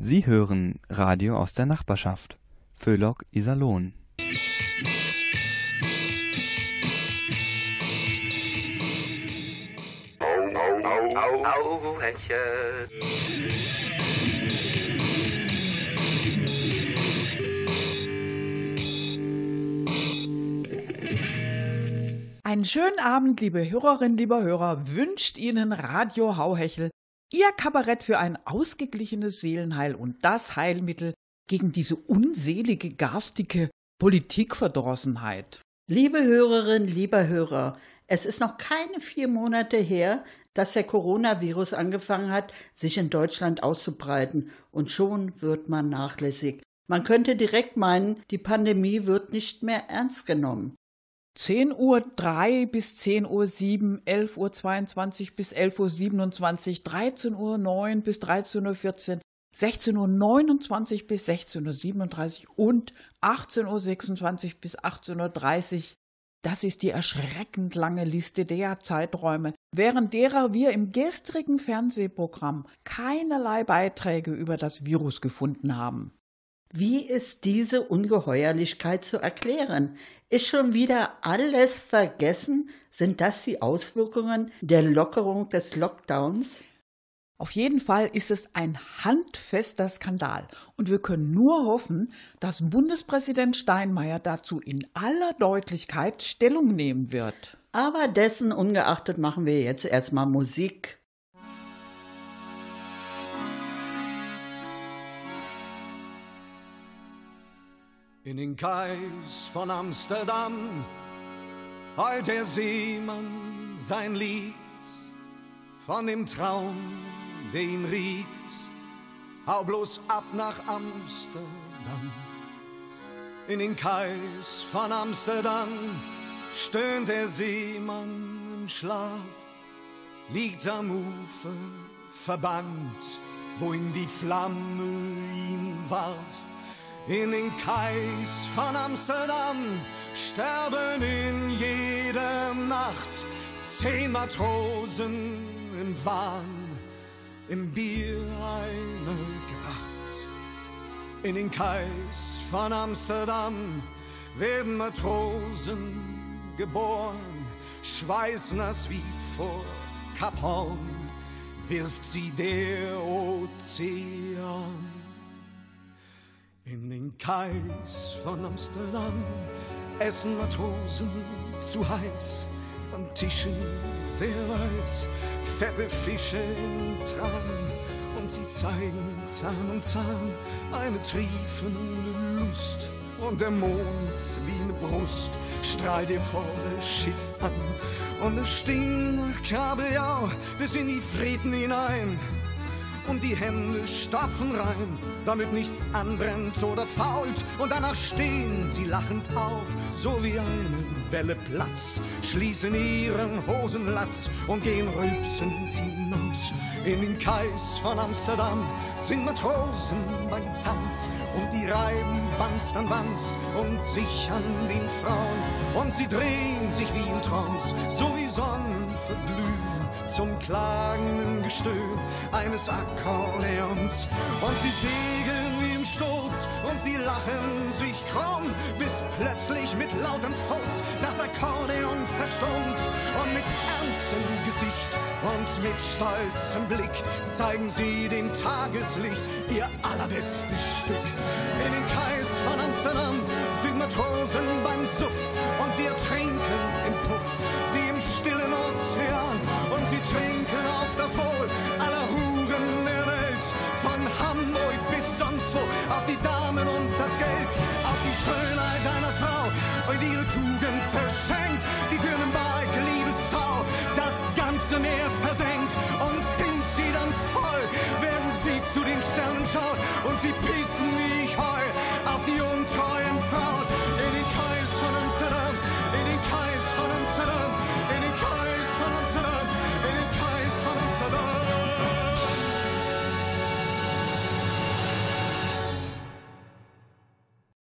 Sie hören Radio aus der Nachbarschaft. Föhlock Iserlohn. Au, au, Hänchen. Einen schönen Abend, liebe Hörerinnen, lieber Hörer, wünscht Ihnen Radio Hauhechel, Ihr Kabarett für ein ausgeglichenes Seelenheil und das Heilmittel gegen diese unselige, garstige Politikverdrossenheit. Liebe Hörerinnen, lieber Hörer, es ist noch keine vier Monate her, dass der Coronavirus angefangen hat, sich in Deutschland auszubreiten, und schon wird man nachlässig. Man könnte direkt meinen, die Pandemie wird nicht mehr ernst genommen. 10 Uhr 3 bis 10 Uhr 7, 11 Uhr 22 bis 11 Uhr 27, 13 Uhr 9 bis 13 Uhr 14, 16 Uhr 29 bis 16 Uhr 37 und 18 Uhr 26 bis 18 Uhr 30. Das ist die erschreckend lange Liste der Zeiträume, während derer wir im gestrigen Fernsehprogramm keinerlei Beiträge über das Virus gefunden haben. Wie ist diese Ungeheuerlichkeit zu erklären? Ist schon wieder alles vergessen? Sind das die Auswirkungen der Lockerung des Lockdowns? Auf jeden Fall ist es ein handfester Skandal und wir können nur hoffen, dass Bundespräsident Steinmeier dazu in aller Deutlichkeit Stellung nehmen wird. Aber dessen ungeachtet machen wir jetzt erstmal Musik. In den Kais von Amsterdam heult der Seemann sein Lied von dem Traum, der ihn riet. Hau bloß ab nach Amsterdam. In den Kais von Amsterdam stöhnt der Seemann im Schlaf, liegt am Ufer verbannt, wohin die Flamme ihn warf in den Kais von Amsterdam sterben in jeder Nacht zehn Matrosen im Wahn, im Bier eine Gracht. In den Kais von Amsterdam werden Matrosen geboren, schweißnass wie vor Kap Horn, wirft sie der Ozean. In den Kais von Amsterdam essen Matrosen zu heiß, am Tischen sehr weiß, fette Fische im Tran und sie zeigen Zahn um Zahn eine triefende Lust. Und der Mond wie eine Brust strahlt ihr vor das Schiff an. Und es stinkt nach Kabeljau bis in die Frieden hinein und die Hände stapfen rein, damit nichts anbrennt oder fault. Und danach stehen sie lachend auf, so wie eine Welle platzt, schließen ihren Hosenlatz und gehen rülpsend hinaus. In den Kais von Amsterdam sind Matrosen beim Tanz und die reiben Wanst an Wanst und sich an den Frauen und sie drehen sich wie in Trance, so wie Sonnen verglühen zum klagenden Gestöhn eines Akkordeons. Und sie segeln wie im Sturz und sie lachen sich krumm, bis plötzlich mit lautem Furz das Akkordeon verstummt. Und mit ernstem Gesicht und mit stolzem Blick zeigen sie dem Tageslicht ihr allerbestes Stück. In den Kreis von Amsterdam sind Matrosen beim Suff und sie ertrinken sie pissen wie ich heu auf die untreuen Frauen. In den Kreis von Amsterdam, in den Kreis von Amsterdam, in den Kreis von Amsterdam, in den Kreis von Amsterdam.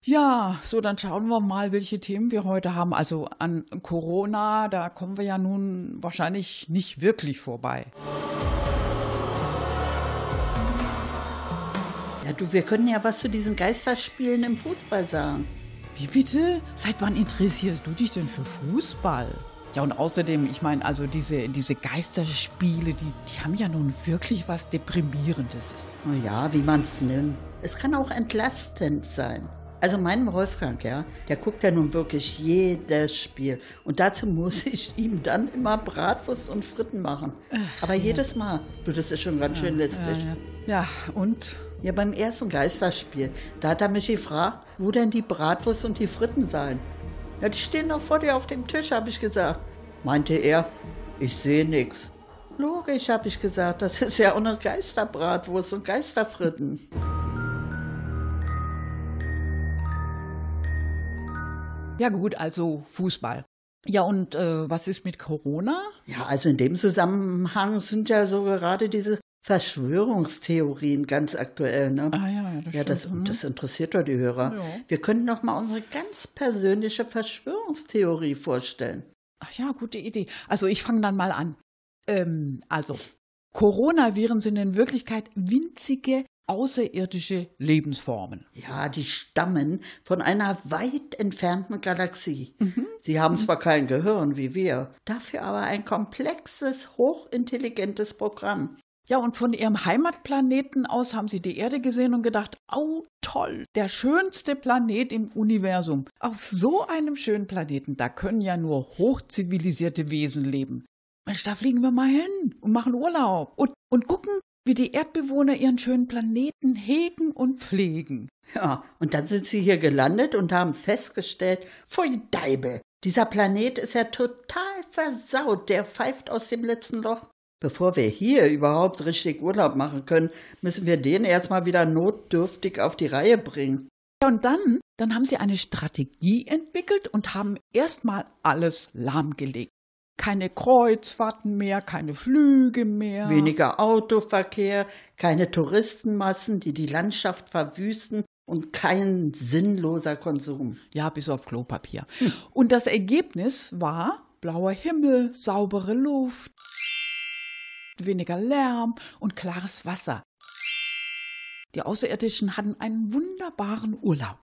Ja, so dann schauen wir mal, welche Themen wir heute haben. Also an Corona, da kommen wir ja nun wahrscheinlich nicht wirklich vorbei. Ja, du, wir können ja was zu diesen Geisterspielen im Fußball sagen. Wie bitte? Seit wann interessierst du dich denn für Fußball? Ja, und außerdem, ich meine, also diese, diese Geisterspiele, die, die haben ja nun wirklich was Deprimierendes. Na ja, wie man es nimmt. Es kann auch entlastend sein. Also mein Wolfgang, ja, der guckt ja nun wirklich jedes Spiel. Und dazu muss ich ihm dann immer Bratwurst und Fritten machen. Aber jedes Mal. Du, das ist schon ganz schön listig. Ja, ja. ja, und? Ja, beim ersten Geisterspiel, da hat er mich gefragt, wo denn die Bratwurst und die Fritten seien. Ja, die stehen doch vor dir auf dem Tisch, habe ich gesagt. Meinte er, ich sehe nix. Logisch, habe ich gesagt, das ist ja auch eine Geisterbratwurst und Geisterfritten. Ja gut, also Fußball. Ja, und äh, was ist mit Corona? Ja, also in dem Zusammenhang sind ja so gerade diese Verschwörungstheorien ganz aktuell. Ne? Ah ja, ja das Ja, das, stimmt. Mhm. das interessiert doch die Hörer. Ja. Wir können noch mal unsere ganz persönliche Verschwörungstheorie vorstellen. Ach ja, gute Idee. Also ich fange dann mal an. Ähm, also, Coronaviren sind in Wirklichkeit winzige außerirdische Lebensformen. Ja, die stammen von einer weit entfernten Galaxie. Mhm. Sie haben zwar kein Gehirn wie wir, dafür aber ein komplexes, hochintelligentes Programm. Ja, und von ihrem Heimatplaneten aus haben sie die Erde gesehen und gedacht, au toll, der schönste Planet im Universum. Auf so einem schönen Planeten, da können ja nur hochzivilisierte Wesen leben. Mensch, da fliegen wir mal hin und machen Urlaub und, und gucken, wie die Erdbewohner ihren schönen Planeten hegen und pflegen. Ja, und dann sind sie hier gelandet und haben festgestellt, pfui Deibe, dieser Planet ist ja total versaut, der pfeift aus dem letzten Loch. Bevor wir hier überhaupt richtig Urlaub machen können, müssen wir den erstmal wieder notdürftig auf die Reihe bringen. Und dann, dann haben sie eine Strategie entwickelt und haben erstmal alles lahmgelegt. Keine Kreuzfahrten mehr, keine Flüge mehr. Weniger Autoverkehr, keine Touristenmassen, die die Landschaft verwüsten und kein sinnloser Konsum. Ja, bis auf Klopapier. Und das Ergebnis war blauer Himmel, saubere Luft, weniger Lärm und klares Wasser. Die Außerirdischen hatten einen wunderbaren Urlaub.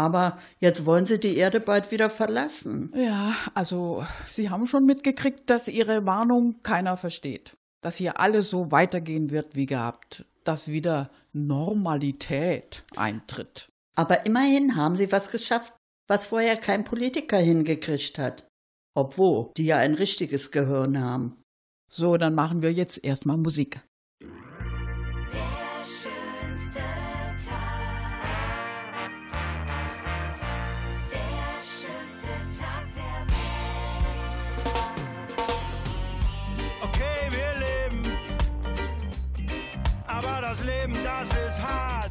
Aber jetzt wollen sie die Erde bald wieder verlassen. Ja, also Sie haben schon mitgekriegt, dass Ihre Warnung keiner versteht. Dass hier alles so weitergehen wird wie gehabt. Dass wieder Normalität eintritt. Aber immerhin haben sie was geschafft, was vorher kein Politiker hingekriegt hat. Obwohl die ja ein richtiges Gehirn haben. So, dann machen wir jetzt erstmal Musik. Das Leben, das ist hart.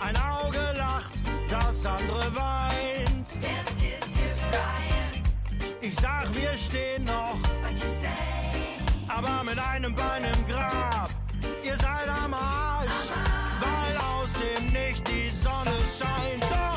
Ein Auge lacht, das andere weint. This crying, Ich sag, wir stehen noch, aber mit einem Bein im Grab. Ihr seid am Arsch, weil aus dem Nicht die Sonne scheint.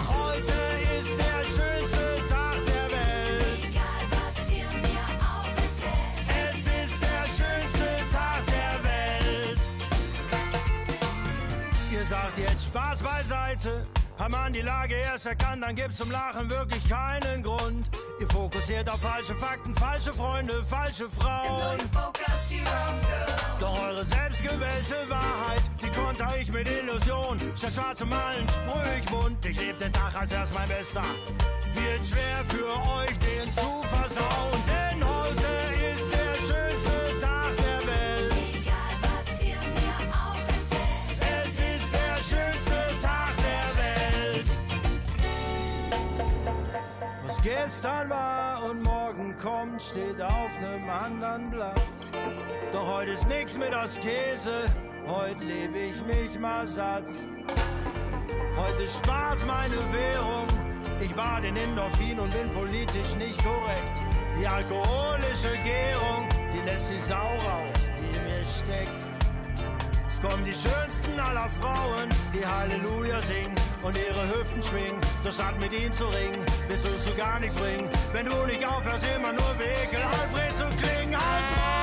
Hat man die Lage erst erkannt, dann gibt's zum Lachen wirklich keinen Grund. Ihr fokussiert auf falsche Fakten, falsche Freunde, falsche Frauen. Doch eure selbstgewählte Wahrheit, die konnte ich mit Illusion. Statt schwarz zu malen, sprüh ich bunt. Ich leb den Tag als erst mein Bester. Wird schwer für euch, den zu versauen. Denn heute gestern war und morgen kommt, steht auf nem anderen Blatt. Doch heute ist nix mit aus Käse, heute lebe ich mich mal satt. Heute ist Spaß meine Währung, ich bade in Endorphin und bin politisch nicht korrekt. Die alkoholische Gärung, die lässt die Sau raus, die in mir steckt. Es kommen die schönsten aller Frauen, die Halleluja singen und ihre Hüften schwingen. So statt mit ihnen zu ringen, wirst du zu gar nichts bringen, wenn du nicht aufhörst, immer nur wie Alfred zu klingen. Alfred!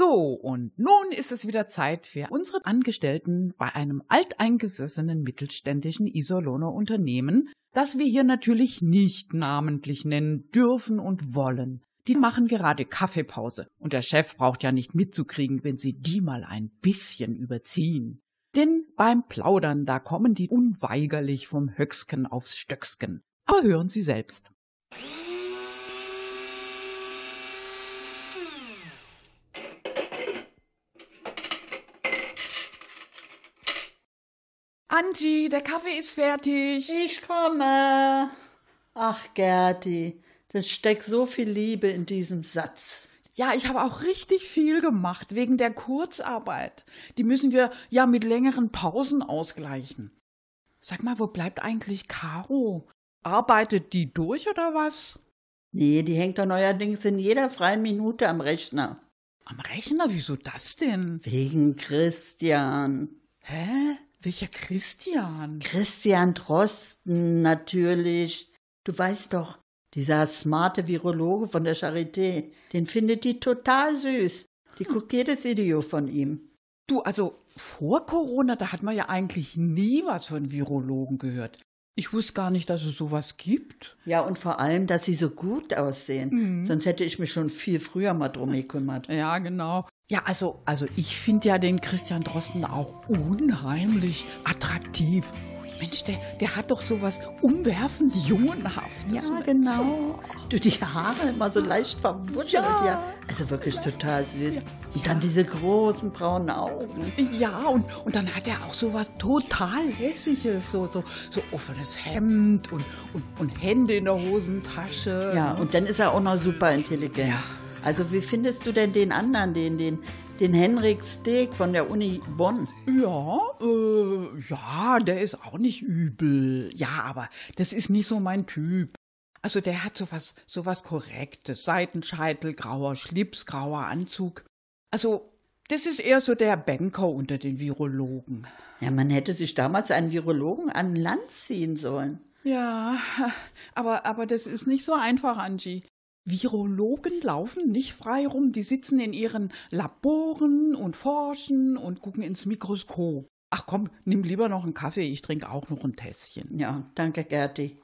So, und nun ist es wieder Zeit für unsere Angestellten bei einem alteingesessenen mittelständischen Iserlohner Unternehmen, das wir hier natürlich nicht namentlich nennen dürfen und wollen. Die machen gerade Kaffeepause und der Chef braucht ja nicht mitzukriegen, wenn sie die mal ein bisschen überziehen. Denn beim Plaudern, da kommen die unweigerlich vom Höcksken aufs Stöcksken. Aber hören Sie selbst. Angie, der Kaffee ist fertig. Ich komme. Ach, Gerti, das steckt so viel Liebe in diesem Satz. Ja, ich habe auch richtig viel gemacht wegen der Kurzarbeit. Die müssen wir ja mit längeren Pausen ausgleichen. Sag mal, wo bleibt eigentlich Caro? Arbeitet die durch oder was? Nee, die hängt doch neuerdings in jeder freien Minute am Rechner. Am Rechner? Wieso das denn? Wegen Christian. Hä? Welcher Christian? Christian Drosten, natürlich. Du weißt doch, dieser smarte Virologe von der Charité, den findet die total süß. Die guckt jedes Video von ihm. Du, also vor Corona, da hat man ja eigentlich nie was von Virologen gehört. Ich wusste gar nicht, dass es sowas gibt. Ja, und vor allem, dass sie so gut aussehen. Sonst hätte ich mich schon viel früher mal drum gekümmert. Ja, genau. Ja, also, also ich finde ja den Christian Drosten auch unheimlich attraktiv. Mensch, der, der hat doch sowas umwerfend Jungenhaftes. Ja, genau. Du, die Haare immer so leicht verwuschelt. Ja. Also wirklich total süß. Und dann diese großen braunen Augen. Ja, und, und dann hat er auch sowas total Hässliches, so, so, so offenes Hemd und, und, und Hände in der Hosentasche. Ja, und dann ist er auch noch super intelligent. Ja. Also wie findest du denn den anderen, den, den, den Henrik Steg von der Uni Bonn? Ja, äh, ja, der ist auch nicht übel. Ja, aber das ist nicht so mein Typ. Also der hat sowas, sowas Korrektes. Seitenscheitel, grauer Schlips, grauer Anzug. Also, das ist eher so der Banker unter den Virologen. Ja, man hätte sich damals einen Virologen an Land ziehen sollen. Ja, aber, aber das ist nicht so einfach, Angie. Virologen laufen nicht frei rum, die sitzen in ihren Laboren und forschen und gucken ins Mikroskop. Ach komm, nimm lieber noch einen Kaffee, ich trinke auch noch ein Tässchen. Ja, danke, Gerti.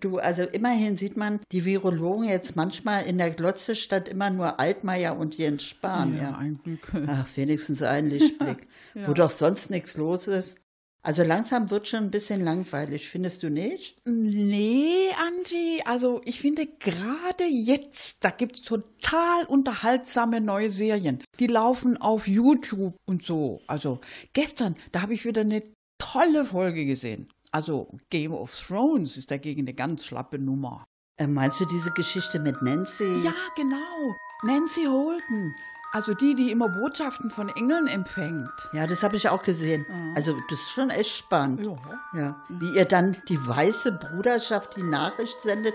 Du, also immerhin sieht man die Virologen jetzt manchmal in der Glotze statt immer nur Altmaier und Jens Spahn. Ja, ein Glück. Ach, wenigstens ein Lichtblick. Ja. Wo doch sonst nichts los ist. Also langsam wird schon ein bisschen langweilig, findest du nicht? Nee, Angie, also ich finde gerade jetzt, da gibt's total unterhaltsame neue Serien. Die laufen auf YouTube und so. Also gestern, da habe ich wieder eine tolle Folge gesehen. Also Game of Thrones ist dagegen eine ganz schlappe Nummer. Äh, meinst du diese Geschichte mit Nancy? Ja, genau. Nancy Holden. Also die, die immer Botschaften von Engeln empfängt. Ja, das habe ich auch gesehen. Also das ist schon echt spannend. Ja. Ja. Wie ihr dann die weiße Bruderschaft die Nachricht sendet,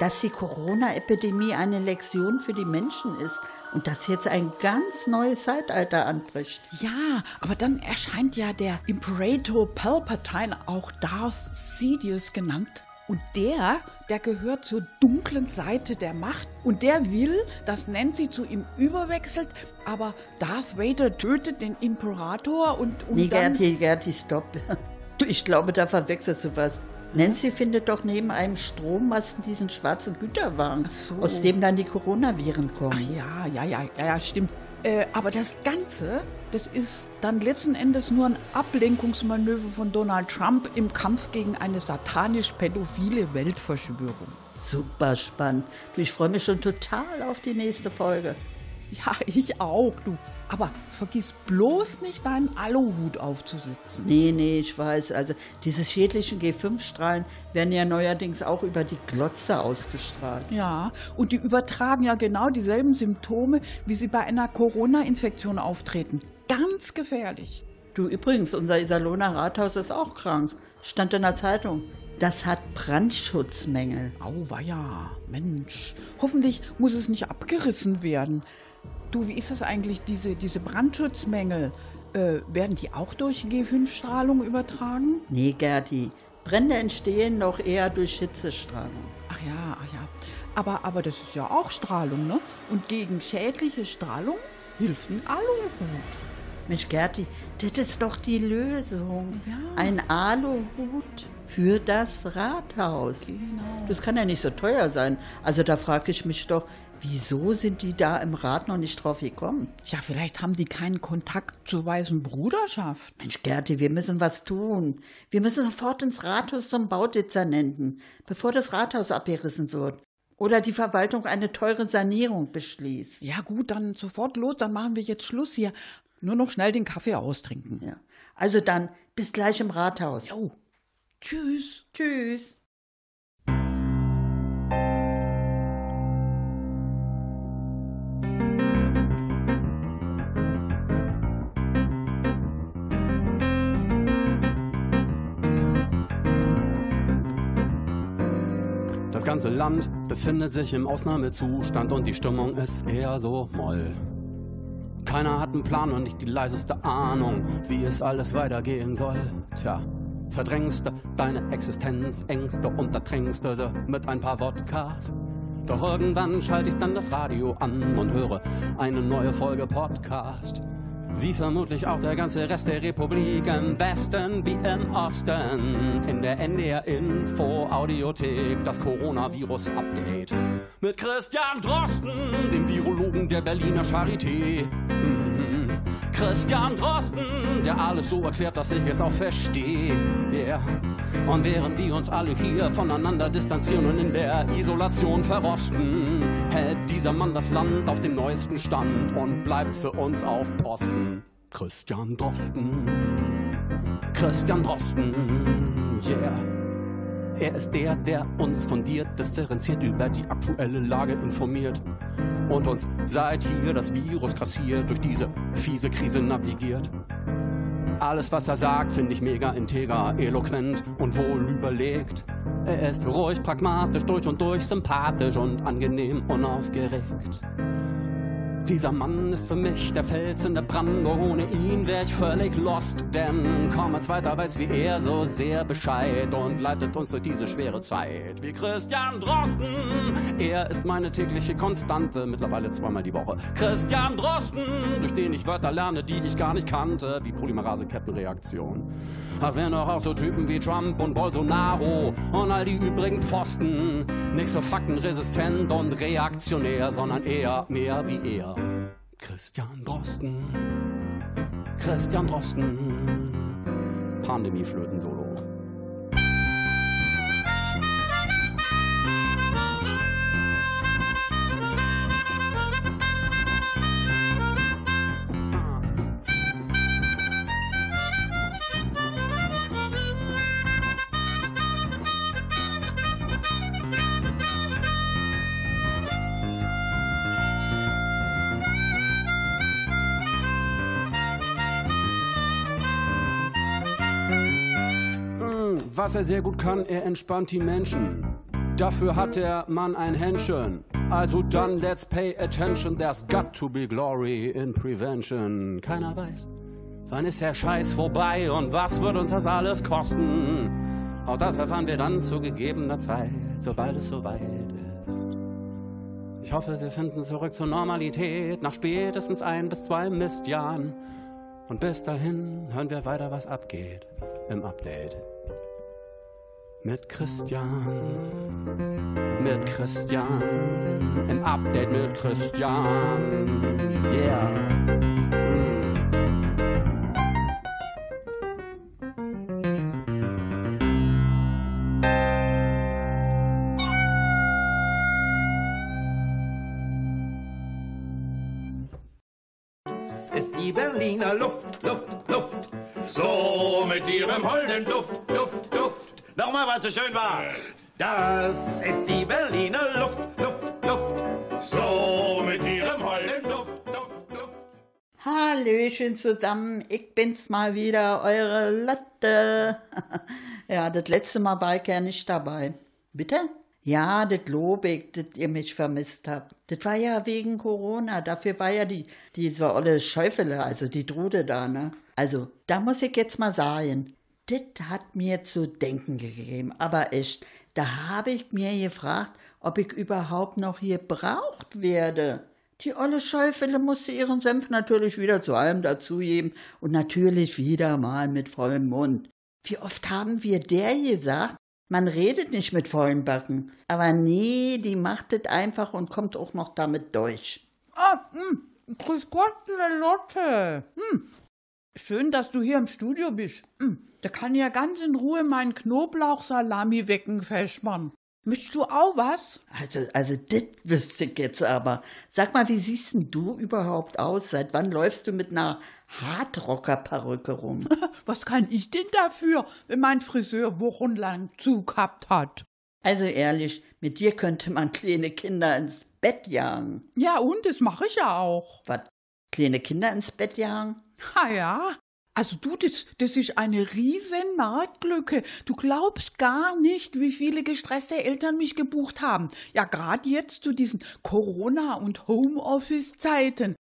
dass die Corona-Epidemie eine Lektion für die Menschen ist und dass jetzt ein ganz neues Zeitalter anbricht. Ja, aber dann erscheint ja der Imperator Palpatine, auch Darth Sidious genannt. Und der, der gehört zur dunklen Seite der Macht. Und der will, dass Nancy zu ihm überwechselt, aber Darth Vader tötet den Imperator und, und Nee, dann... Gerti, Gerti, stopp. Ich glaube, da verwechselst du was. Nancy findet doch neben einem Strommasten diesen schwarzen Güterwagen, Ach so. aus dem dann die Coronaviren Ach kommen. ja, ja, ja, ja, ja stimmt. Äh, aber das Ganze, das ist dann letzten Endes nur ein Ablenkungsmanöver von Donald Trump im Kampf gegen eine satanisch-pädophile Weltverschwörung. Super spannend. Du, ich freue mich schon total auf die nächste Folge. Ja, ich auch, du. Aber vergiss bloß nicht, deinen Aluhut aufzusetzen. Nee, nee, ich weiß. Also diese schädlichen G5-Strahlen werden ja neuerdings auch über die Glotze ausgestrahlt. Ja, und die übertragen ja genau dieselben Symptome, wie sie bei einer Corona-Infektion auftreten. Ganz gefährlich. Du, übrigens, unser Iserlohner Rathaus ist auch krank. Stand in der Zeitung. Das hat Brandschutzmängel. Auweia, Mensch. Hoffentlich muss es nicht abgerissen werden. Du, wie ist das eigentlich, diese, diese Brandschutzmängel? Äh, werden die auch durch G5-Strahlung übertragen? Nee, Gerti. Brände entstehen doch eher durch Hitzestrahlung. Ach ja, Ach ja, aber, aber das ist ja auch Strahlung, ne? Und gegen schädliche Strahlung hilft ein Aluhut. Mensch, Gerti, das ist doch die Lösung. Ja. Ein Aluhut für das Rathaus. Genau. Das kann ja nicht so teuer sein. Also da frage ich mich doch, wieso sind die da im Rat noch nicht drauf gekommen? Ja, vielleicht haben die keinen Kontakt zur weißen Bruderschaft. Mensch, Gerti, wir müssen was tun. Wir müssen sofort ins Rathaus zum Baudezernenten, bevor das Rathaus abgerissen wird. Oder die Verwaltung eine teure Sanierung beschließt. Ja gut, dann sofort los, dann machen wir jetzt Schluss hier. Nur noch schnell den Kaffee austrinken. Ja. Also dann, bis gleich im Rathaus. Jo. Tschüss. Tschüss. Ganze Land befindet sich im Ausnahmezustand und die Stimmung ist eher so moll. Keiner hat einen Plan und nicht die leiseste Ahnung, wie es alles weitergehen soll. Tja, verdrängst deine Existenz, Ängste untertränkst du sie mit ein paar Wodkas. Doch irgendwann schalte ich dann das Radio an und höre eine neue Folge Podcast. Wie vermutlich auch der ganze Rest der Republik im Westen wie im Osten. In der NDR Info Audiothek das Coronavirus Update. Mit Christian Drosten, dem Virologen der Berliner Charité. Christian Drosten, der alles so erklärt, dass ich es auch verstehe. Yeah. Und während wir uns alle hier voneinander distanzieren und in der Isolation verrosten, hält dieser Mann das Land auf dem neuesten Stand und bleibt für uns auf Posten. Christian Drosten, Christian Drosten, yeah. Er ist der, der uns fundiert, differenziert über die aktuelle Lage informiert und uns seit hier das Virus grassiert durch diese fiese Krise navigiert. Alles, was er sagt, finde ich mega integer, eloquent und wohl überlegt. Er ist ruhig, pragmatisch, durch und durch, sympathisch und angenehm unaufgeregt. Dieser Mann ist für mich der Fels in der Brandung. Ohne ihn wär ich völlig lost, denn kaum ein zweiter weiß wie er so sehr Bescheid und leitet uns durch diese schwere Zeit. Wie Christian Drosten, er ist meine tägliche Konstante, mittlerweile zweimal die Woche. Christian Drosten, durch den ich Wörter lerne, die ich gar nicht kannte, wie Polymerase-Kettenreaktion. Ach, wenn doch auch so Typen wie Trump und Bolsonaro und all die übrigen Pfosten nicht so faktenresistent und reaktionär, sondern eher mehr wie er. Christian Drosten, Christian Drosten, Pandemieflöten-Solo. Mm, Was er sehr gut kann, er entspannt die Menschen. Dafür hat der Mann ein Händchen. Also dann let's pay attention, there's got to be glory in prevention. Keiner weiß, wann ist der Scheiß vorbei und was wird uns das alles kosten. Auch das erfahren wir dann zu gegebener Zeit, sobald es soweit ist. Ich hoffe, wir finden zurück zur Normalität nach spätestens ein bis zwei Mistjahren. Und bis dahin hören wir weiter, was abgeht im Update. Mit Christian, mit Christian, im Update mit Christian, yeah. ist die Berliner Luft, Luft, Luft. So mit ihrem holden Duft. Es so schön war. Das ist die Berliner Luft, Luft, Luft. So mit ihrem holden Duft, Duft, Duft. Hallöchen zusammen, ich bin's mal wieder, eure Latte. ja, das letzte Mal war ich ja nicht dabei. Bitte? Ja, das lobe ich, dass ihr mich vermisst habt. Das war ja wegen Corona, dafür war ja die, diese olle Schäufele, also die Trude da, ne? Also, da muss ich jetzt mal sagen, das hat mir zu denken gegeben, aber echt. Da habe ich mir gefragt, ob ich überhaupt noch gebraucht werde. Die olle Schäufele musste ihren Senf natürlich wieder zu allem dazugeben und natürlich wieder mal mit vollem Mund. Wie oft haben wir der gesagt, man redet nicht mit vollen Backen. Aber nee, die macht es einfach und kommt auch noch damit durch. Ah, hm, grüß Gott, Lotte. Hm. Schön, dass du hier im Studio bist. Hm. Da kann ja ganz in Ruhe meinen Knoblauchsalami wecken, Feschmann. Möchtest du auch was? Also, also, das wüsste ich jetzt aber. Sag mal, wie siehst denn du überhaupt aus? Seit wann läufst du mit einer Hardrocker-Perücke rum? Was kann ich denn dafür, wenn mein Friseur wochenlang zugehabt hat? Also ehrlich, mit dir könnte man kleine Kinder ins Bett jagen. Ja, und das mache ich ja auch. Was? Kleine Kinder ins Bett jagen? Ha ja. Also du, das, das ist eine riesen Marktlücke. Du glaubst gar nicht, wie viele gestresste Eltern mich gebucht haben. Ja, gerade jetzt zu diesen Corona- und Homeoffice-Zeiten.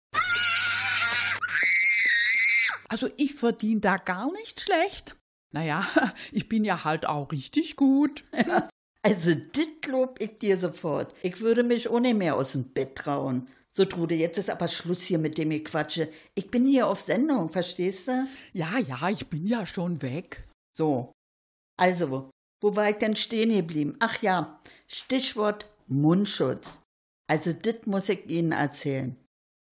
Also ich verdiene da gar nicht schlecht. Naja, ich bin ja halt auch richtig gut. Also, dit lob ich dir sofort. Ich würde mich ohne mehr aus dem Bett trauen. So, Trude, jetzt ist aber Schluss hier mit dem Gequatsche. Ich bin hier auf Sendung, verstehst du? Ja, ja, ich bin ja schon weg. So. Also, wo war ich denn stehen geblieben? Ach ja, Stichwort Mundschutz. Also, dit muss ich Ihnen erzählen.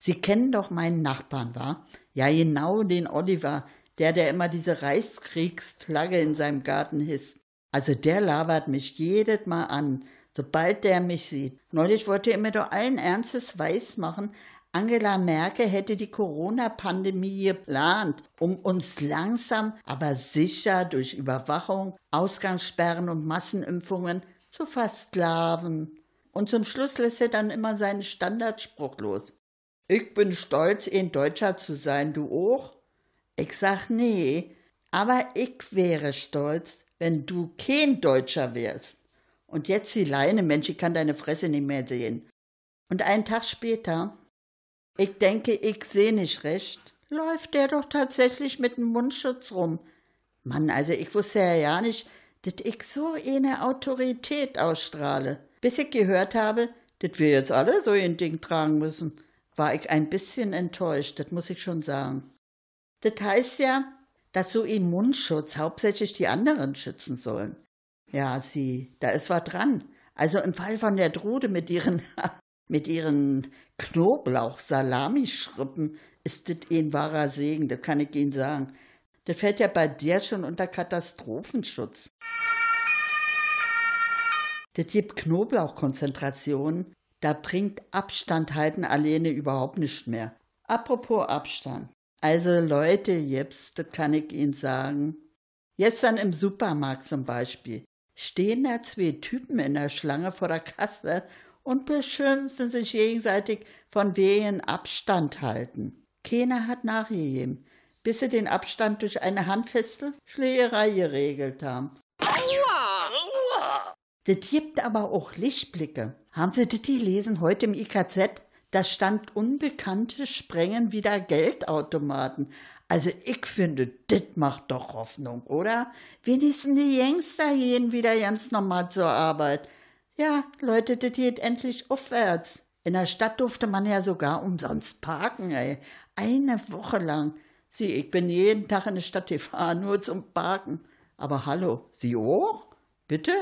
Sie kennen doch meinen Nachbarn, wa? Ja, genau den Oliver, der, der immer diese Reichskriegsflagge in seinem Garten hisst. Also, der labert mich jedes Mal an, sobald der mich sieht. Neulich wollte er mir doch allen Ernstes weismachen, Angela Merkel hätte die Corona-Pandemie geplant, um uns langsam, aber sicher durch Überwachung, Ausgangssperren und Massenimpfungen zu versklaven. Und zum Schluss lässt er dann immer seinen Standardspruch los. Ich bin stolz, ein Deutscher zu sein, du auch? Ich sag nee, aber ich wäre stolz, wenn du kein Deutscher wärst. Und jetzt die Leine, Mensch, ich kann deine Fresse nicht mehr sehen. Und einen Tag später, ich denke, ich sehe nicht recht, läuft der doch tatsächlich mit dem Mundschutz rum. Mann, also ich wusste ja ja nicht, dass ich so eine Autorität ausstrahle. Bis ich gehört habe, dass wir jetzt alle so ein Ding tragen müssen, war ich ein bisschen enttäuscht, das muss ich schon sagen. Das heißt ja, dass so ein Mundschutz hauptsächlich die anderen schützen sollen. Ja, sie, da ist was dran. Also im Fall von der Trude mit ihren, mit ihren Knoblauch-Salamischrippen ist das ein wahrer Segen, das kann ich Ihnen sagen. Das fällt ja bei dir schon unter Katastrophenschutz. Das gibt Knoblauchkonzentrationen, da bringt Abstand halten alleine überhaupt nicht mehr. Apropos Abstand. Also Leute, jetzt, das kann ich Ihnen sagen. Dann im Supermarkt zum Beispiel. Stehen da zwei Typen in der Schlange vor der Kasse und beschimpfen sich gegenseitig von wegen Abstand halten. Keiner hat nachgegeben, bis sie den Abstand durch eine handfeste Schlägerei geregelt haben. Das gibt aber auch Lichtblicke. Haben Sie das gelesen heute im IKZ? Da stand Unbekannte sprengen wieder Geldautomaten. Also ich finde, das macht doch Hoffnung, oder? Wenigstens die Youngster gehen wieder ganz normal zur Arbeit. Ja, Leute, das geht endlich aufwärts. In der Stadt durfte man ja sogar umsonst parken, ey. Eine Woche lang. Sieh, ich bin jeden Tag in die Stadt gefahren, nur zum Parken. Aber hallo, Sie auch? Bitte?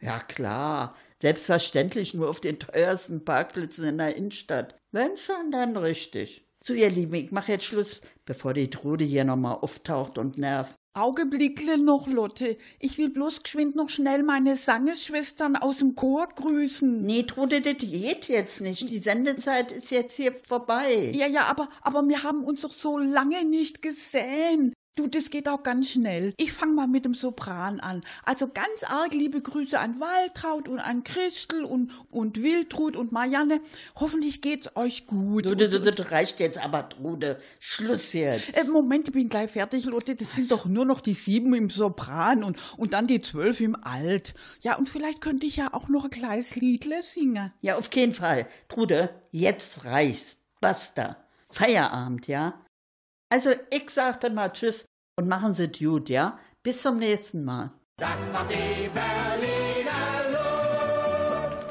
Ja klar, selbstverständlich nur auf den teuersten Parkplätzen in der Innenstadt. Wenn schon, dann richtig. So, ihr Lieben, ich mache jetzt Schluss, bevor die Trude hier nochmal auftaucht und nervt. Augenblickle noch, Lotte. Ich will bloß geschwind noch schnell meine Sangesschwestern aus dem Chor grüßen. Nee, Trude, das geht jetzt nicht. Die Sendezeit ist jetzt hier vorbei. Ja, ja, aber, aber wir haben uns doch so lange nicht gesehen. Du, das geht auch ganz schnell. Ich fange mal mit dem Sopran an. Also ganz arg liebe Grüße an Waltraud und an Christel und, und Wiltrud und Marianne. Hoffentlich geht's euch gut. Du, das, das reicht jetzt aber, Trude. Schluss jetzt. Äh, Moment, ich bin gleich fertig, Lotte. Das sind doch nur noch die sieben im Sopran und, und dann die zwölf im Alt. Ja, und vielleicht könnte ich ja auch noch ein kleines Liedle singen. Ja, auf jeden Fall. Trude, jetzt reicht's. Basta. Feierabend, ja? Also ich sagte mal Tschüss und machen Sie gut, ja? Bis zum nächsten Mal. Das macht die Berliner Luft.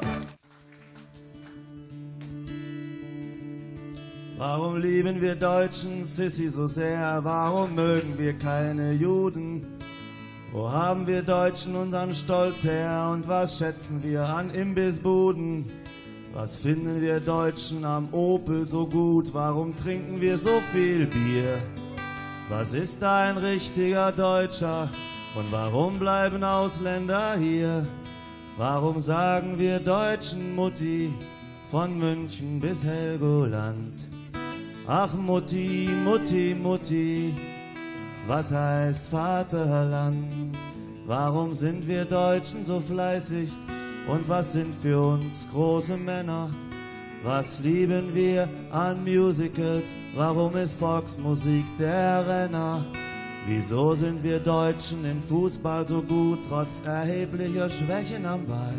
Warum lieben wir Deutschen Sissi so sehr? Warum mögen wir keine Juden? Wo haben wir Deutschen unseren Stolz her? Und was schätzen wir an Imbissbuden? Was finden wir Deutschen am Opel so gut? Warum trinken wir so viel Bier? Was ist ein richtiger Deutscher? Und warum bleiben Ausländer hier? Warum sagen wir Deutschen Mutti von München bis Helgoland? Ach Mutti, Mutti, Mutti, was heißt Vaterland? Warum sind wir Deutschen so fleißig? Und was sind für uns große Männer? Was lieben wir an Musicals? Warum ist Volksmusik der Renner? Wieso sind wir Deutschen im Fußball so gut, trotz erheblicher Schwächen am Ball?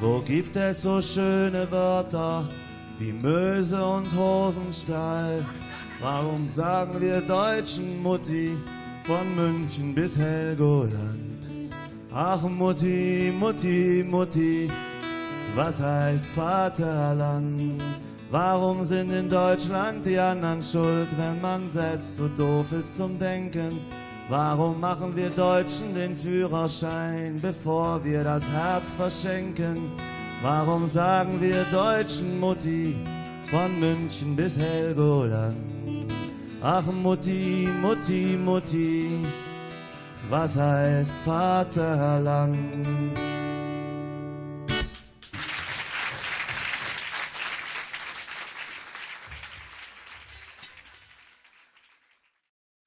Wo gibt es so schöne Wörter wie Möse und Hosenstall? Warum sagen wir Deutschen Mutti von München bis Helgoland? Ach Mutti, Mutti, Mutti, was heißt Vaterland? Warum sind in Deutschland die anderen schuld, wenn man selbst so doof ist zum Denken? Warum machen wir Deutschen den Führerschein, bevor wir das Herz verschenken? Warum sagen wir Deutschen Mutti von München bis Helgoland? Ach Mutti, Mutti, Mutti, was heißt Vaterland?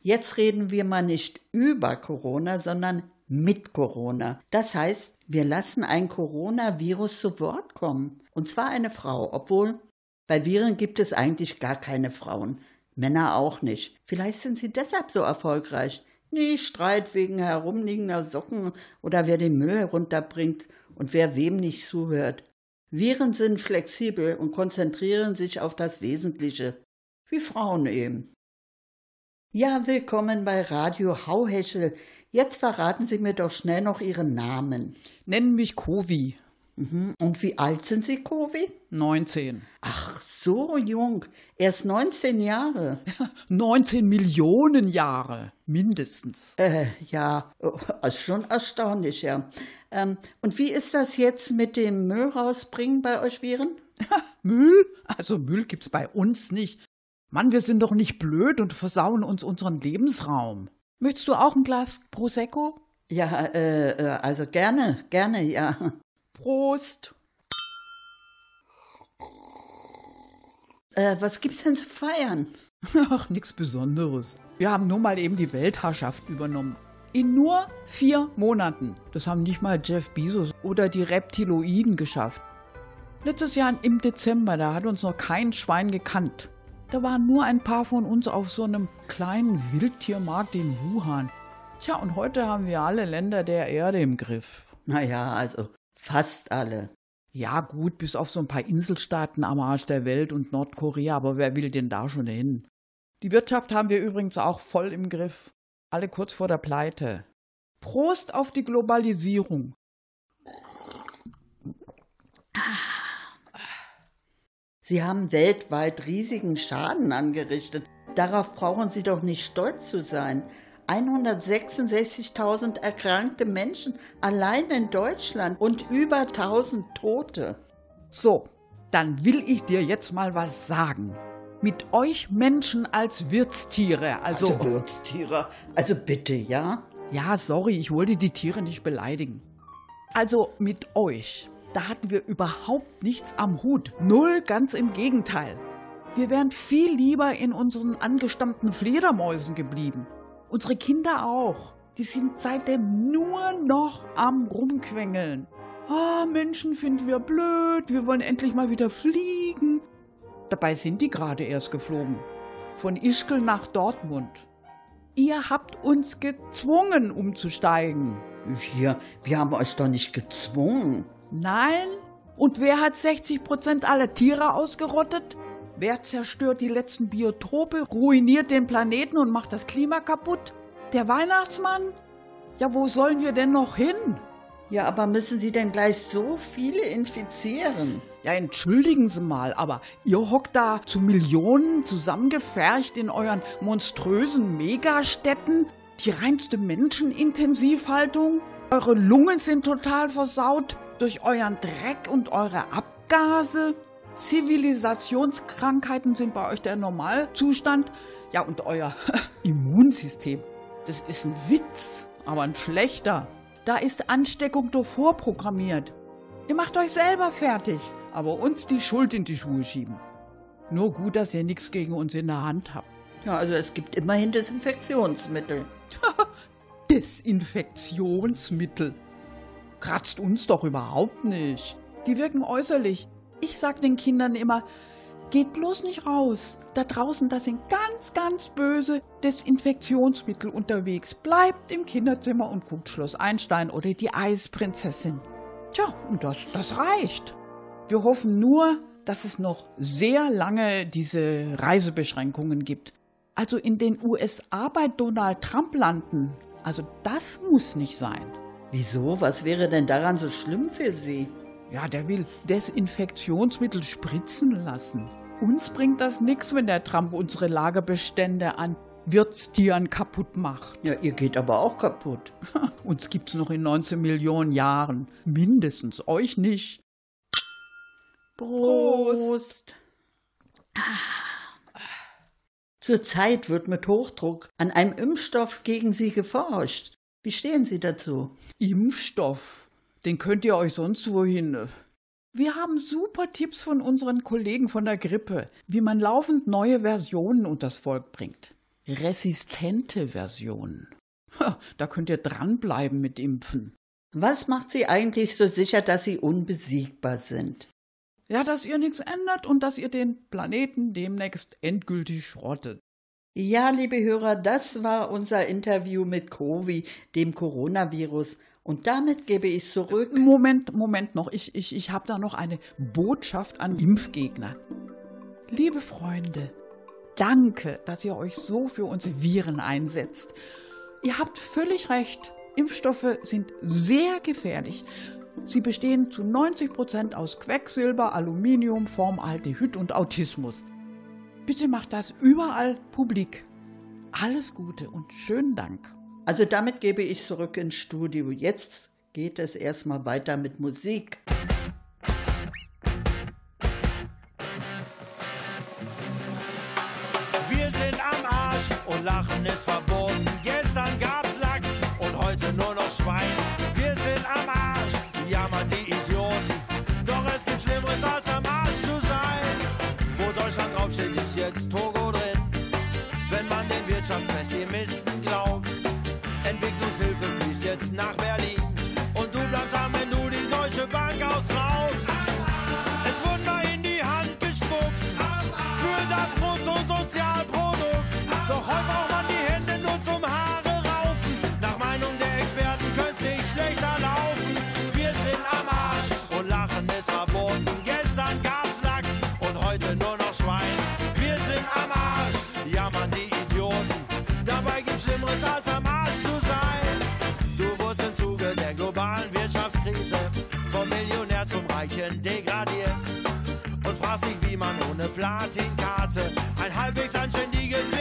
Jetzt reden wir mal nicht über Corona, sondern mit Corona. Das heißt, wir lassen ein Coronavirus zu Wort kommen. Und zwar eine Frau, obwohl bei Viren gibt es eigentlich gar keine Frauen. Männer auch nicht. Vielleicht sind sie deshalb so erfolgreich. Nie Streit wegen herumliegender Socken oder wer den Müll herunterbringt und wer wem nicht zuhört. Viren sind flexibel und konzentrieren sich auf das Wesentliche. Wie Frauen eben. Ja, willkommen bei Radio Hauheschel. Jetzt verraten Sie mir doch schnell noch Ihren Namen. Nennen mich Kovi. Mhm. Und wie alt sind Sie, Kovi? 19. Ach, so jung. Erst 19 Jahre. 19 Millionen Jahre. Mindestens. Äh, ja, oh, ist schon erstaunlich, ja. Ähm, und wie ist das jetzt mit dem Müll rausbringen bei euch Viren? Müll? Also Müll gibt's bei uns nicht. Mann, wir sind doch nicht blöd und versauen uns unseren Lebensraum. Möchtest du auch ein Glas Prosecco? Ja, äh, äh, also gerne, gerne, ja. Prost. Äh, was gibt's denn zu feiern? Ach, nichts Besonderes. Wir haben nur mal eben die Weltherrschaft übernommen. In nur vier Monaten. Das haben nicht mal Jeff Bezos oder die Reptiloiden geschafft. Letztes Jahr im Dezember, da hat uns noch kein Schwein gekannt. Da waren nur ein paar von uns auf so einem kleinen Wildtiermarkt in Wuhan. Tja, und heute haben wir alle Länder der Erde im Griff. Naja, also fast alle. Ja, gut, bis auf so ein paar Inselstaaten am Arsch der Welt und Nordkorea, aber wer will denn da schon hin? Die Wirtschaft haben wir übrigens auch voll im Griff. Alle kurz vor der Pleite. Prost auf die Globalisierung. Sie haben weltweit riesigen Schaden angerichtet. Darauf brauchen Sie doch nicht stolz zu sein. 166.000 erkrankte Menschen allein in Deutschland und über 1000 Tote. So, dann will ich dir jetzt mal was sagen. Mit euch Menschen als Wirtstiere, also. Also Wirtstiere, also bitte, ja? Ja, sorry, ich wollte die Tiere nicht beleidigen. Also mit euch, da hatten wir überhaupt nichts am Hut. Null, ganz im Gegenteil. Wir wären viel lieber in unseren angestammten Fledermäusen geblieben. Unsere Kinder auch. Die sind seitdem nur noch am Rumquengeln. Ah, Menschen finden wir blöd, wir wollen endlich mal wieder fliegen. Dabei sind die gerade erst geflogen. Von Ischgl nach Dortmund. Ihr habt uns gezwungen, umzusteigen. Wir, wir haben euch doch nicht gezwungen. Nein? Und wer hat 60% aller Tiere ausgerottet? Wer zerstört die letzten Biotope, ruiniert den Planeten und macht das Klima kaputt? Der Weihnachtsmann? Ja, wo sollen wir denn noch hin? Ja, aber müssen Sie denn gleich so viele infizieren? Ja, entschuldigen Sie mal, aber ihr hockt da zu Millionen zusammengefercht in euren monströsen Megastädten, die reinste Menschenintensivhaltung. Eure Lungen sind total versaut durch euren Dreck und eure Abgase. Zivilisationskrankheiten sind bei euch der Normalzustand. Ja, und euer Immunsystem, das ist ein Witz, aber ein schlechter. Da ist Ansteckung doch vorprogrammiert. Ihr macht euch selber fertig, aber uns die Schuld in die Schuhe schieben. Nur gut, dass ihr nichts gegen uns in der Hand habt. Ja, also es gibt immerhin Desinfektionsmittel. Desinfektionsmittel. Kratzt uns doch überhaupt nicht. Die wirken äußerlich. Ich sag den Kindern immer, geht bloß nicht raus. Da draußen, da sind ganz, ganz böse Desinfektionsmittel unterwegs. Bleibt im Kinderzimmer und guckt Schloss Einstein oder die Eisprinzessin. Tja, und das, das reicht. Wir hoffen nur, dass es noch sehr lange diese Reisebeschränkungen gibt. Also in den USA bei Donald Trump landen. Also das muss nicht sein. Wieso? Was wäre denn daran so schlimm für Sie? Ja, der will Desinfektionsmittel spritzen lassen. Uns bringt das nichts, wenn der Trump unsere Lagerbestände an Wirtstieren kaputt macht. Ja, ihr geht aber auch kaputt. Uns gibt's noch in 19 Millionen Jahren. Mindestens. Euch nicht. Prost. Zurzeit wird mit Hochdruck an einem Impfstoff gegen Sie geforscht. Wie stehen Sie dazu? Impfstoff. Den könnt ihr euch sonst wohin. Wir haben super Tipps von unseren Kollegen von der Grippe, wie man laufend neue Versionen unters Volk bringt. Resistente Versionen. Ha, Da könnt ihr dranbleiben mit Impfen. Was macht Sie eigentlich so sicher, dass Sie unbesiegbar sind? Ja, dass ihr nichts ändert und dass ihr den Planeten demnächst endgültig schrottet. Ja, liebe Hörer, das war unser Interview mit Covid, dem Coronavirus. Und damit gebe ich zurück. Moment, Moment noch. Ich, ich, ich habe da noch eine Botschaft an Impfgegner. Liebe Freunde, danke, dass ihr euch so für uns Viren einsetzt. Ihr habt völlig recht. Impfstoffe sind sehr gefährlich. Sie bestehen zu 90 Prozent aus Quecksilber, Aluminium, Formaldehyd und Autismus. Bitte macht das überall publik. Alles Gute und schönen Dank. Also damit gebe ich zurück ins Studio. Jetzt geht es erstmal weiter mit Musik. Wir sind am Arsch und Lachen ist verboten. Gestern gab's Lachs und heute nur noch Schwein. Wir sind am Arsch, jammern die Idioten. Doch es gibt Schlimmeres als am Arsch zu sein. Wo Deutschland draufsteht, ist jetzt Togo drin. Wenn man den Wirtschaftspessimisten. Entwicklungshilfe fließt jetzt nach Berlin. Dich, wie man ohne Platinkarte ein halbwegs anständiges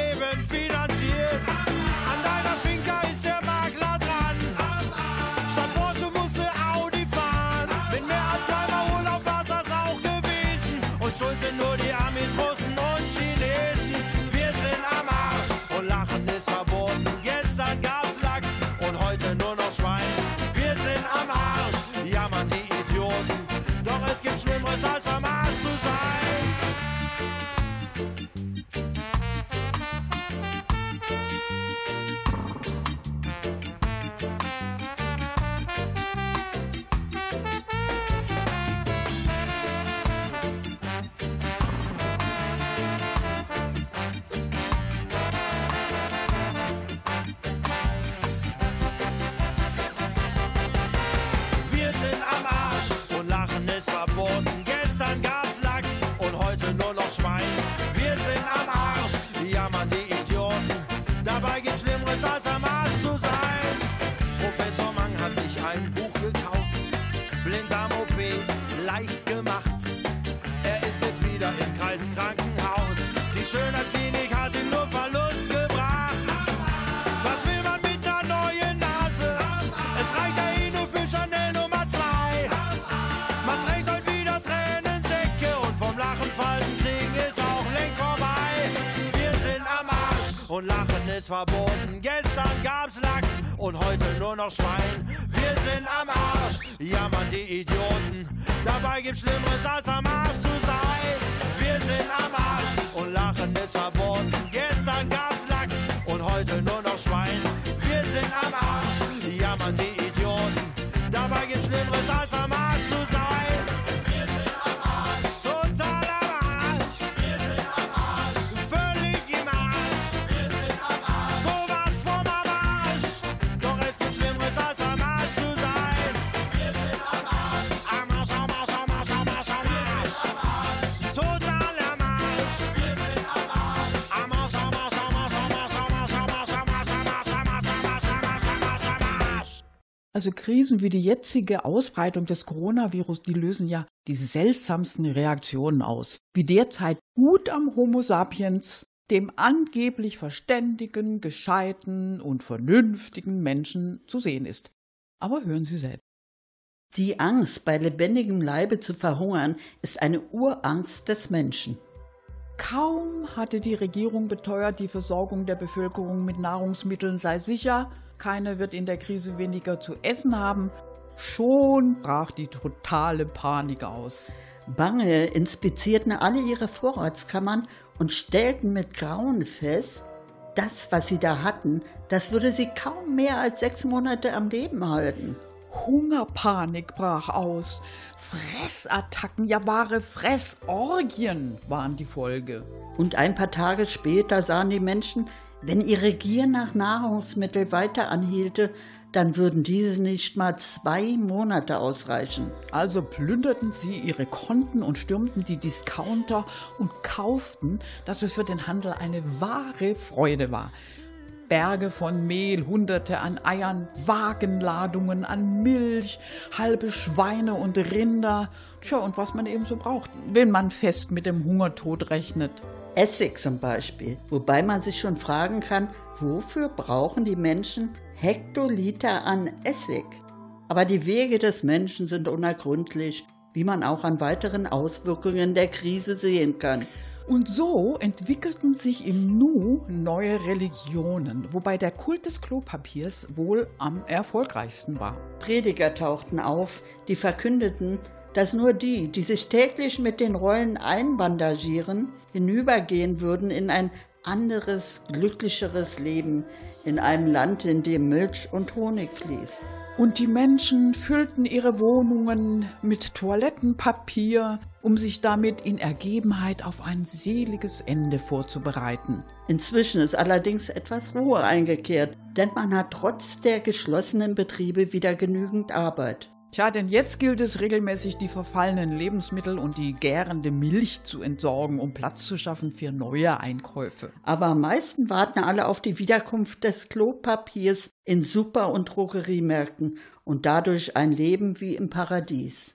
verboten. Gestern gab's Lachs und heute nur noch Schwein. Wir sind am Arsch, jammern die Idioten. Dabei gibt's Schlimmeres als am Arsch zu sein. Wir sind am Arsch und Lachen ist verboten. Gestern gab's Lachs und heute nur noch Schwein. Wir sind am Arsch, jammern die Idioten. Dabei gibt's Schlimmeres als am Arsch zu sein. Also Krisen wie die jetzige Ausbreitung des Coronavirus, die lösen ja die seltsamsten Reaktionen aus. Wie derzeit gut am Homo sapiens, dem angeblich verständigen, gescheiten und vernünftigen Menschen zu sehen ist. Aber hören Sie selbst. Die Angst, bei lebendigem Leibe zu verhungern, ist eine Urangst des Menschen. Kaum hatte die Regierung beteuert, die Versorgung der Bevölkerung mit Nahrungsmitteln sei sicher, keiner wird in der Krise weniger zu essen haben, schon brach die totale Panik aus. Bange inspizierten alle ihre Vorratskammern und stellten mit Grauen fest, das, was sie da hatten, das würde sie kaum mehr als sechs Monate am Leben halten. Hungerpanik brach aus. Fressattacken, ja wahre Fressorgien waren die Folge. Und ein paar Tage später sahen die Menschen, wenn ihre Gier nach Nahrungsmitteln weiter anhielte, dann würden diese nicht mal zwei Monate ausreichen. Also plünderten sie ihre Konten und stürmten die Discounter und kauften, dass es für den Handel eine wahre Freude war. Berge von Mehl, Hunderte an Eiern, Wagenladungen an Milch, halbe Schweine und Rinder. Tja, und was man eben so braucht, wenn man fest mit dem Hungertod rechnet. Essig zum Beispiel, wobei man sich schon fragen kann, wofür brauchen die Menschen Hektoliter an Essig? Aber die Wege des Menschen sind unergründlich, wie man auch an weiteren Auswirkungen der Krise sehen kann. Und so entwickelten sich im Nu neue Religionen, wobei der Kult des Klopapiers wohl am erfolgreichsten war. Prediger tauchten auf, die verkündeten, dass nur die, die sich täglich mit den Rollen einbandagieren, hinübergehen würden in ein anderes, glücklicheres Leben, in einem Land, in dem Milch und Honig fließt. Und die Menschen füllten ihre Wohnungen mit Toilettenpapier, um sich damit in Ergebenheit auf ein seliges Ende vorzubereiten. Inzwischen ist allerdings etwas Ruhe eingekehrt, denn man hat trotz der geschlossenen Betriebe wieder genügend Arbeit. Tja, denn jetzt gilt es regelmäßig, die verfallenen Lebensmittel und die gärende Milch zu entsorgen, um Platz zu schaffen für neue Einkäufe. Aber am meisten warten alle auf die Wiederkunft des Klopapiers in Super- und Drogeriemärkten und dadurch ein Leben wie im Paradies.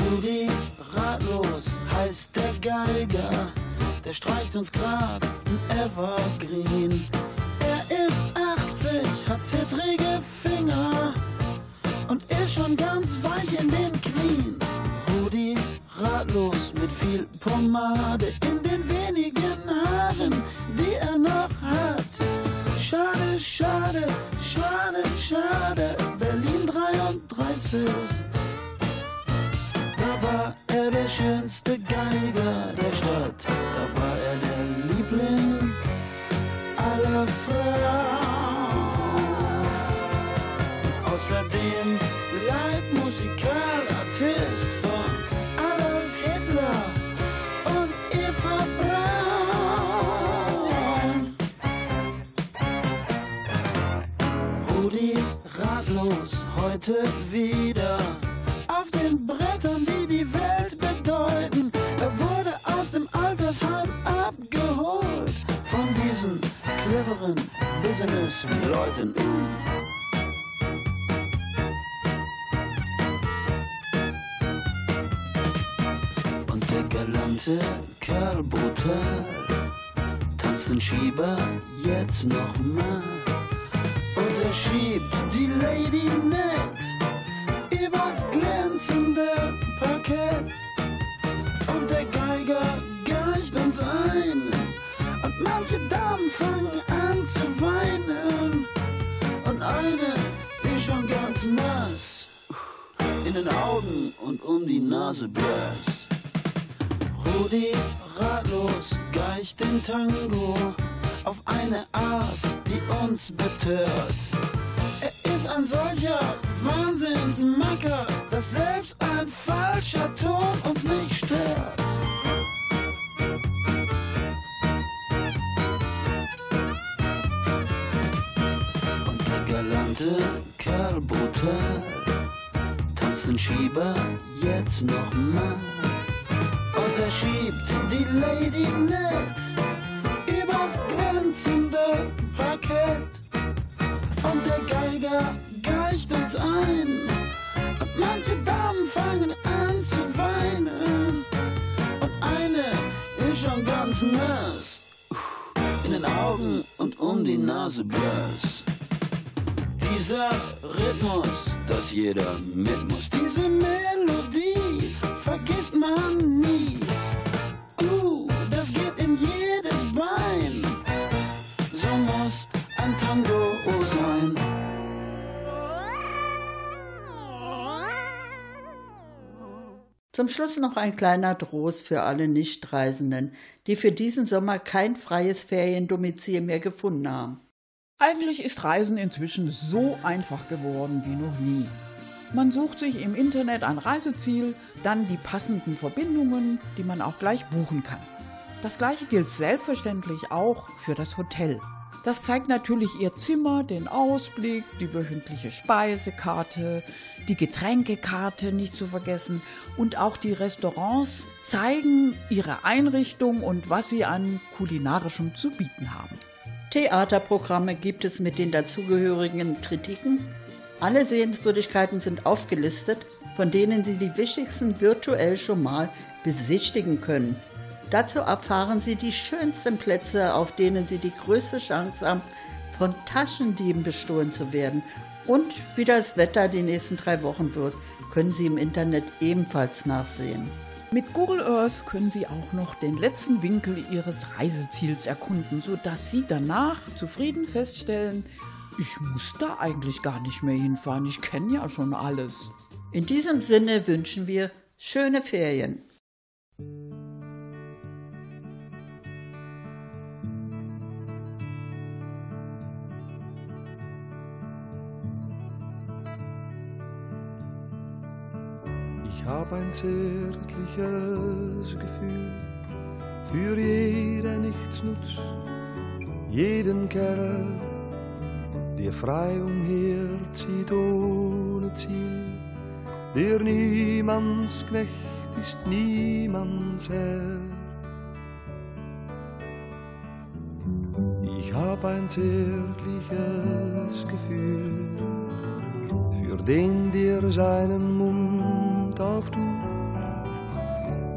Rudi ratlos heißt der Geiger, der streicht uns grad ein Evergreen. Er ist 80, hat zittrige Finger und ist schon ganz weich in den Knien. Rudi ratlos mit viel Pomade in den wenigen Haaren, die er noch hat. Schade, schade, schade, schade, Berlin 33. Da war er der schönste Geiger der Stadt. Da war er der Liebling aller Frauen. Außerdem Leibmusikal, Artist von Adolf Hitler und Eva Braun. Rudi ratlos heute wieder auf den Brettern, cleveren Businessleuten in. Und der galante Kerl brutal tanzt den Schieber jetzt noch mal. Und er schiebt die Lady nett übers glänzende Parkett. Und der Geiger geicht uns ein. Manche Damen fangen an zu weinen. Und eine ist schon ganz nass. In den Augen und um die Nase blass. Rudi ratlos geicht den Tango auf eine Art, die uns betört. Er ist ein solcher Wahnsinnsmacker, dass selbst ein falscher Ton uns nicht stört. Galante Kerl brutal tanzt den Schieber jetzt noch mal. Und er schiebt die Lady nett übers glänzende Parkett. Und der Geiger geicht uns ein. Und manche Damen fangen an zu weinen. Und eine ist schon ganz nass. In den Augen und um die Nase blass. Dieser Rhythmus, dass jeder mit muss. Diese Melodie vergisst man nie. Uh, das geht in jedes Bein. So muss ein Tango sein. Zum Schluss noch ein kleiner Trost für alle Nichtreisenden, die für diesen Sommer kein freies Feriendomizil mehr gefunden haben. Eigentlich ist Reisen inzwischen so einfach geworden wie noch nie. Man sucht sich im Internet ein Reiseziel, dann die passenden Verbindungen, die man auch gleich buchen kann. Das gleiche gilt selbstverständlich auch für das Hotel. Das zeigt natürlich Ihr Zimmer, den Ausblick, die wöchentliche Speisekarte, die Getränkekarte nicht zu vergessen und auch die Restaurants zeigen ihre Einrichtung und was sie an kulinarischem zu bieten haben. Theaterprogramme gibt es mit den dazugehörigen Kritiken. Alle Sehenswürdigkeiten sind aufgelistet, von denen Sie die wichtigsten virtuell schon mal besichtigen können. Dazu erfahren Sie die schönsten Plätze, auf denen Sie die größte Chance haben, von Taschendieben bestohlen zu werden. Und wie das Wetter die nächsten drei Wochen wird, können Sie im Internet ebenfalls nachsehen. Mit Google Earth können Sie auch noch den letzten Winkel Ihres Reiseziels erkunden, sodass Sie danach zufrieden feststellen, ich muss da eigentlich gar nicht mehr hinfahren, ich kenne ja schon alles. In diesem Sinne wünschen wir schöne Ferien. Hab ein zärtliches Gefühl für jeden Nichtsnutz, jeden Kerl, der frei umherzieht ohne Ziel, der niemands Knecht ist, niemands Herr. Ich hab ein zärtliches Gefühl für den, der seinen Mund auftut,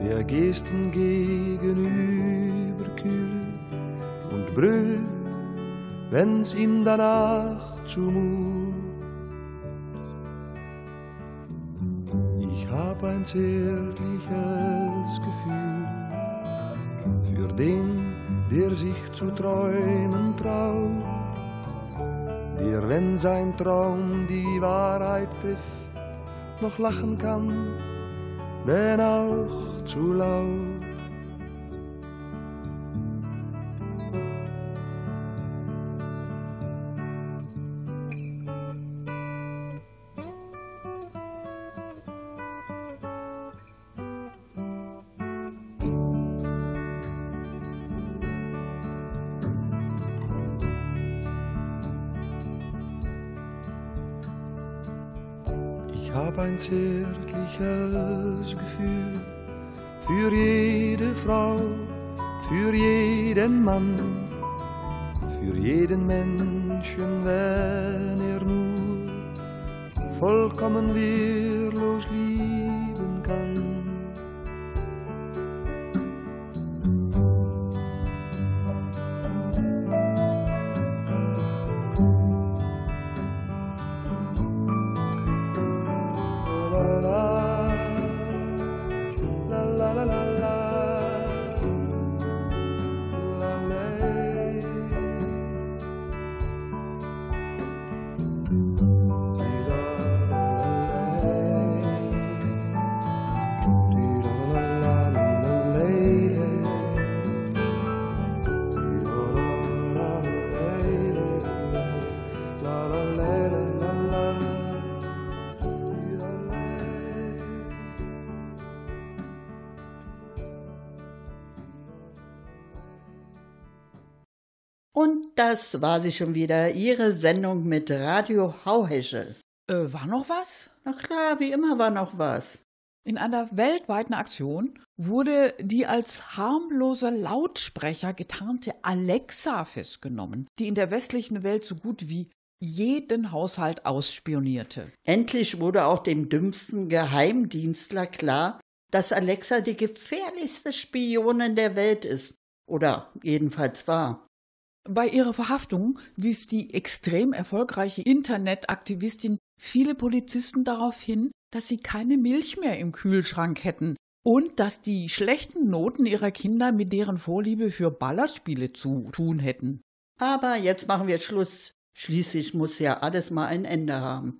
der Gesten gegenüber kühl und brüllt, wenn's ihm danach zumut. Ich hab ein zärtliches Gefühl für den, der sich zu träumen traut, der, wenn sein Traum die Wahrheit trifft, noch lachen kann, wenn auch zu laut. Mann, für jeden Menschen, wenn er nur vollkommen wehrlos lieben kann. La la das war sie schon wieder, Ihre Sendung mit Radio Hauheschel. Äh, war noch was? Na klar, wie immer war noch was. In einer weltweiten Aktion wurde die als harmloser Lautsprecher getarnte Alexa festgenommen, die in der westlichen Welt so gut wie jeden Haushalt ausspionierte. Endlich wurde auch dem dümmsten Geheimdienstler klar, dass Alexa die gefährlichste Spionin der Welt ist. Oder jedenfalls war. Bei ihrer Verhaftung wies die extrem erfolgreiche Internetaktivistin viele Polizisten darauf hin, dass sie keine Milch mehr im Kühlschrank hätten und dass die schlechten Noten ihrer Kinder mit deren Vorliebe für Ballerspiele zu tun hätten. Aber jetzt machen wir Schluss. Schließlich muss ja alles mal ein Ende haben.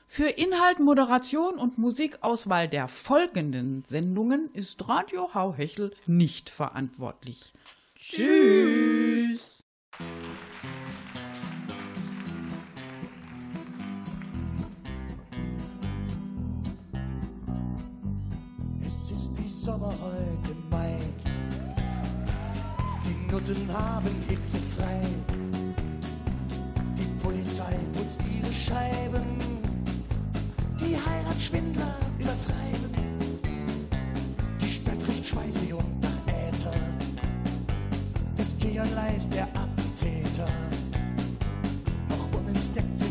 Für Inhalt, Moderation und Musikauswahl der folgenden Sendungen ist Radio Hauhechel nicht verantwortlich. Tschüss! Es ist wie Sommer heute im Mai. Die Nutten haben hitzefrei. Die Polizei putzt ihre Scheiben. Die Heiratsschwindler übertreiben. Die Stadt riecht schweißig und nach Äther. Es Georlei ist der Attentäter. Noch unentdeckt sind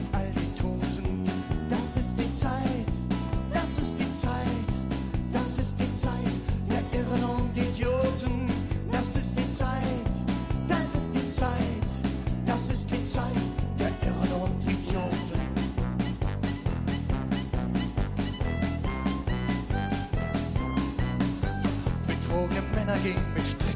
Augenmänner ging mit Str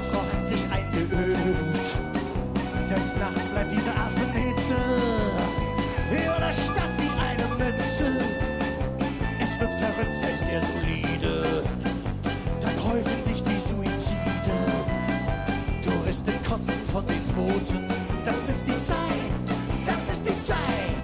Hausfrau hat sich eingeölt. Selbst nachts bleibt diese Affenhitze über der Stadt wie eine Mütze. Es wird verrückt, selbst der solide. Dann häufen sich die Suizide. Touristen kotzen von den Booten. Das ist die Zeit, das ist die Zeit.